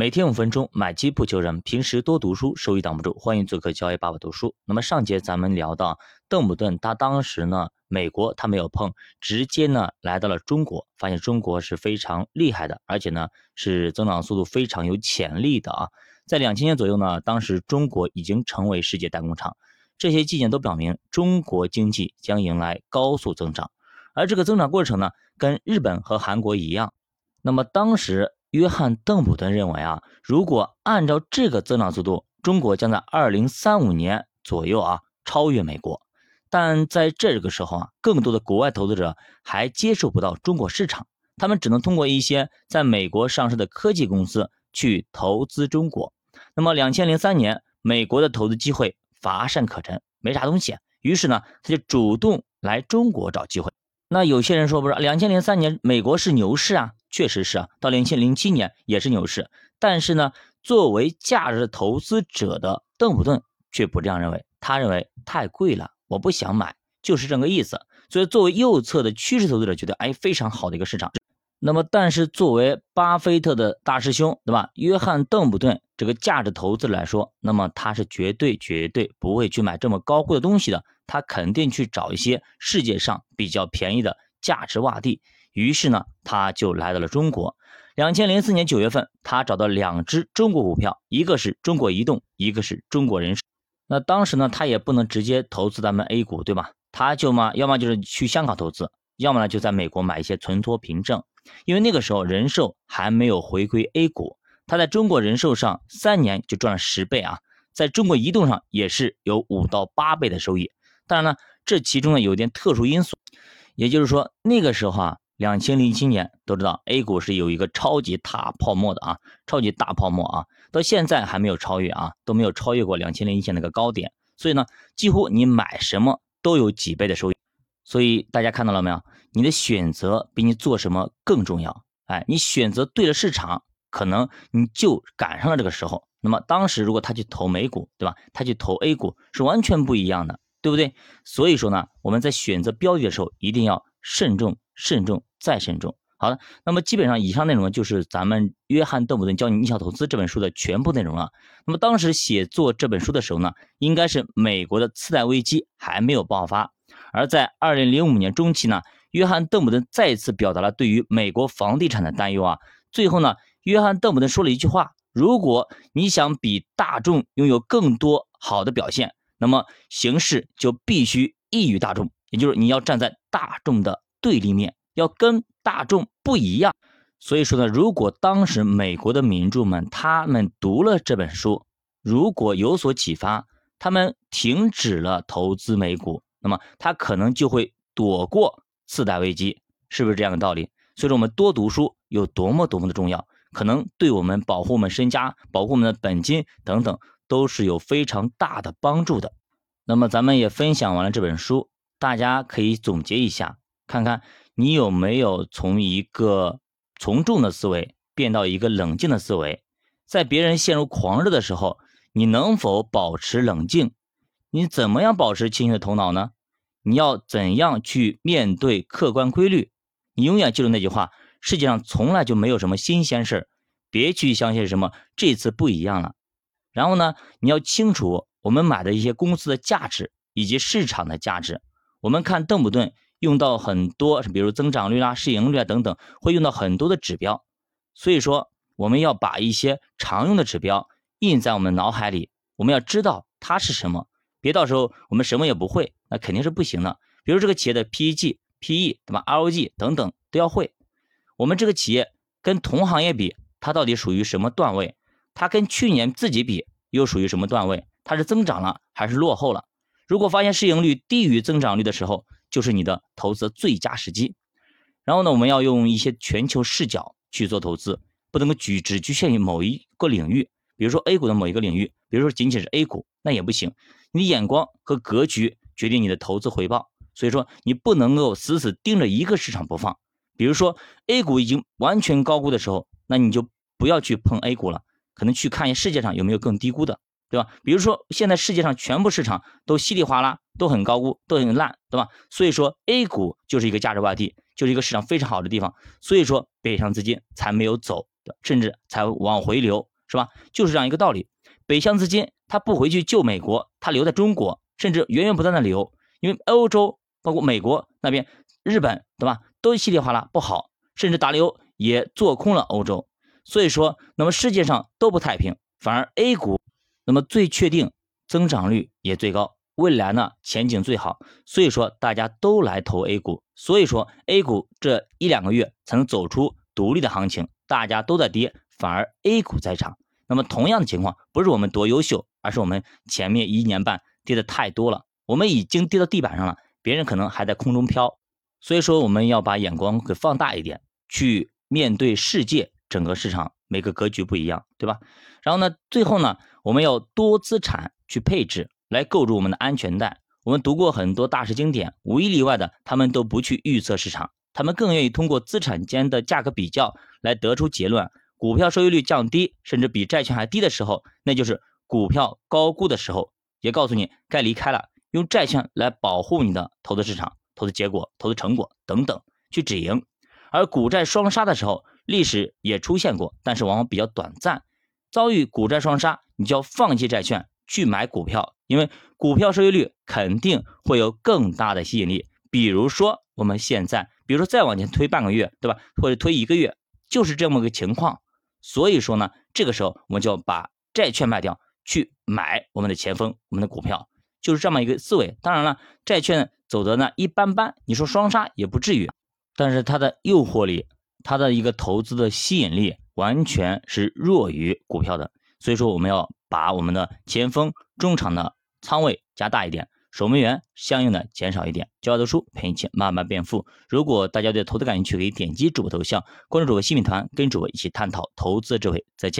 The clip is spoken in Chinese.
每天五分钟，买基不求人。平时多读书，收益挡不住。欢迎做客交易爸爸读书。那么上节咱们聊到邓普顿，他当时呢，美国他没有碰，直接呢来到了中国，发现中国是非常厉害的，而且呢是增长速度非常有潜力的啊。在两千年左右呢，当时中国已经成为世界代工厂，这些迹象都表明中国经济将迎来高速增长，而这个增长过程呢，跟日本和韩国一样。那么当时。约翰·邓普顿认为啊，如果按照这个增长速度，中国将在二零三五年左右啊超越美国。但在这个时候啊，更多的国外投资者还接受不到中国市场，他们只能通过一些在美国上市的科技公司去投资中国。那么两千零三年，美国的投资机会乏善可陈，没啥东西，于是呢，他就主动来中国找机会。那有些人说不是，两千零三年美国是牛市啊。确实是啊，到两千零七年也是牛市，但是呢，作为价值投资者的邓普顿却不这样认为，他认为太贵了，我不想买，就是这个意思。所以作为右侧的趋势投资者，觉得哎非常好的一个市场。那么，但是作为巴菲特的大师兄，对吧？约翰邓普顿这个价值投资来说，那么他是绝对绝对不会去买这么高贵的东西的，他肯定去找一些世界上比较便宜的价值洼地。于是呢，他就来到了中国。两千零四年九月份，他找到两只中国股票，一个是中国移动，一个是中国人寿。那当时呢，他也不能直接投资咱们 A 股，对吧？他就嘛，要么就是去香港投资，要么呢就在美国买一些存托凭证。因为那个时候人寿还没有回归 A 股，他在中国人寿上三年就赚了十倍啊，在中国移动上也是有五到八倍的收益。当然呢，这其中呢有点特殊因素，也就是说那个时候啊。两千零七年都知道 A 股是有一个超级大泡沫的啊，超级大泡沫啊，到现在还没有超越啊，都没有超越过两千零一年那个高点，所以呢，几乎你买什么都有几倍的收益，所以大家看到了没有？你的选择比你做什么更重要。哎，你选择对了市场，可能你就赶上了这个时候。那么当时如果他去投美股，对吧？他去投 A 股是完全不一样的，对不对？所以说呢，我们在选择标的的时候一定要慎重。慎重再慎重。好的，那么基本上以上内容就是咱们约翰邓普顿教你逆向投资这本书的全部内容了。那么当时写作这本书的时候呢，应该是美国的次贷危机还没有爆发，而在二零零五年中期呢，约翰邓普顿再次表达了对于美国房地产的担忧啊。最后呢，约翰邓普顿说了一句话：如果你想比大众拥有更多好的表现，那么形势就必须异于大众，也就是你要站在大众的。对立面要跟大众不一样，所以说呢，如果当时美国的民众们他们读了这本书，如果有所启发，他们停止了投资美股，那么他可能就会躲过次贷危机，是不是这样的道理？所以说我们多读书有多么多么的重要，可能对我们保护我们身家、保护我们的本金等等都是有非常大的帮助的。那么咱们也分享完了这本书，大家可以总结一下。看看你有没有从一个从众的思维变到一个冷静的思维，在别人陷入狂热的时候，你能否保持冷静？你怎么样保持清醒的头脑呢？你要怎样去面对客观规律？你永远记住那句话：世界上从来就没有什么新鲜事儿，别去相信什么这次不一样了。然后呢，你要清楚我们买的一些公司的价值以及市场的价值。我们看邓普顿。用到很多，比如增长率啦、市盈率啊等等，会用到很多的指标。所以说，我们要把一些常用的指标印在我们脑海里，我们要知道它是什么，别到时候我们什么也不会，那肯定是不行的。比如这个企业的 PEG、PE 对吧？ROG 等等都要会。我们这个企业跟同行业比，它到底属于什么段位？它跟去年自己比又属于什么段位？它是增长了还是落后了？如果发现市盈率低于增长率的时候，就是你的投资最佳时机，然后呢，我们要用一些全球视角去做投资，不能够局只局限于某一个领域，比如说 A 股的某一个领域，比如说仅仅是 A 股，那也不行。你的眼光和格局决定你的投资回报，所以说你不能够死死盯着一个市场不放。比如说 A 股已经完全高估的时候，那你就不要去碰 A 股了，可能去看一下世界上有没有更低估的。对吧？比如说现在世界上全部市场都稀里哗啦，都很高估，都很烂，对吧？所以说 A 股就是一个价值洼地，就是一个市场非常好的地方。所以说北上资金才没有走，对吧？甚至才往回流，是吧？就是这样一个道理。北向资金它不回去救美国，它留在中国，甚至源源不断的流，因为欧洲包括美国那边、日本，对吧？都稀里哗啦不好，甚至大流也做空了欧洲。所以说，那么世界上都不太平，反而 A 股那么最确定，增长率也最高，未来呢前景最好。所以说大家都来投 A 股，所以说 A 股这一两个月才能走出独立的行情，大家都在跌，反而 A 股在涨。那么同样的情况，不是我们多优秀，而是我们前面一年半跌的太多了，我们已经跌到地板上了，别人可能还在空中飘。所以说，我们要把眼光给放大一点，去面对世界整个市场，每个格局不一样，对吧？然后呢，最后呢，我们要多资产去配置，来构筑我们的安全带。我们读过很多大师经典，无一例外的，他们都不去预测市场，他们更愿意通过资产间的价格比较来得出结论。股票收益率降低，甚至比债券还低的时候，那就是股票高估的时候，也告诉你该离开了。用债券来保护你的投资市场、投资结果、投资成果等等，去止盈。而股债双杀的时候，历史也出现过，但是往往比较短暂。遭遇股债双杀，你就要放弃债券去买股票，因为股票收益率肯定会有更大的吸引力。比如说我们现在，比如说再往前推半个月，对吧？或者推一个月，就是这么个情况。所以说呢，这个时候我们就要把债券卖掉，去买我们的前锋，我们的股票，就是这么一个思维。当然了，债券走的呢一般般，你说双杀也不至于，但是它的诱惑力，它的一个投资的吸引力完全是弱于股票的。所以说，我们要把我们的前锋、中场的仓位加大一点。守门员相应的减少一点，教读书陪你一起慢慢变富。如果大家对投资感兴趣，可以点击主播头像，关注主播新品团，跟主播一起探讨投资智慧。再见。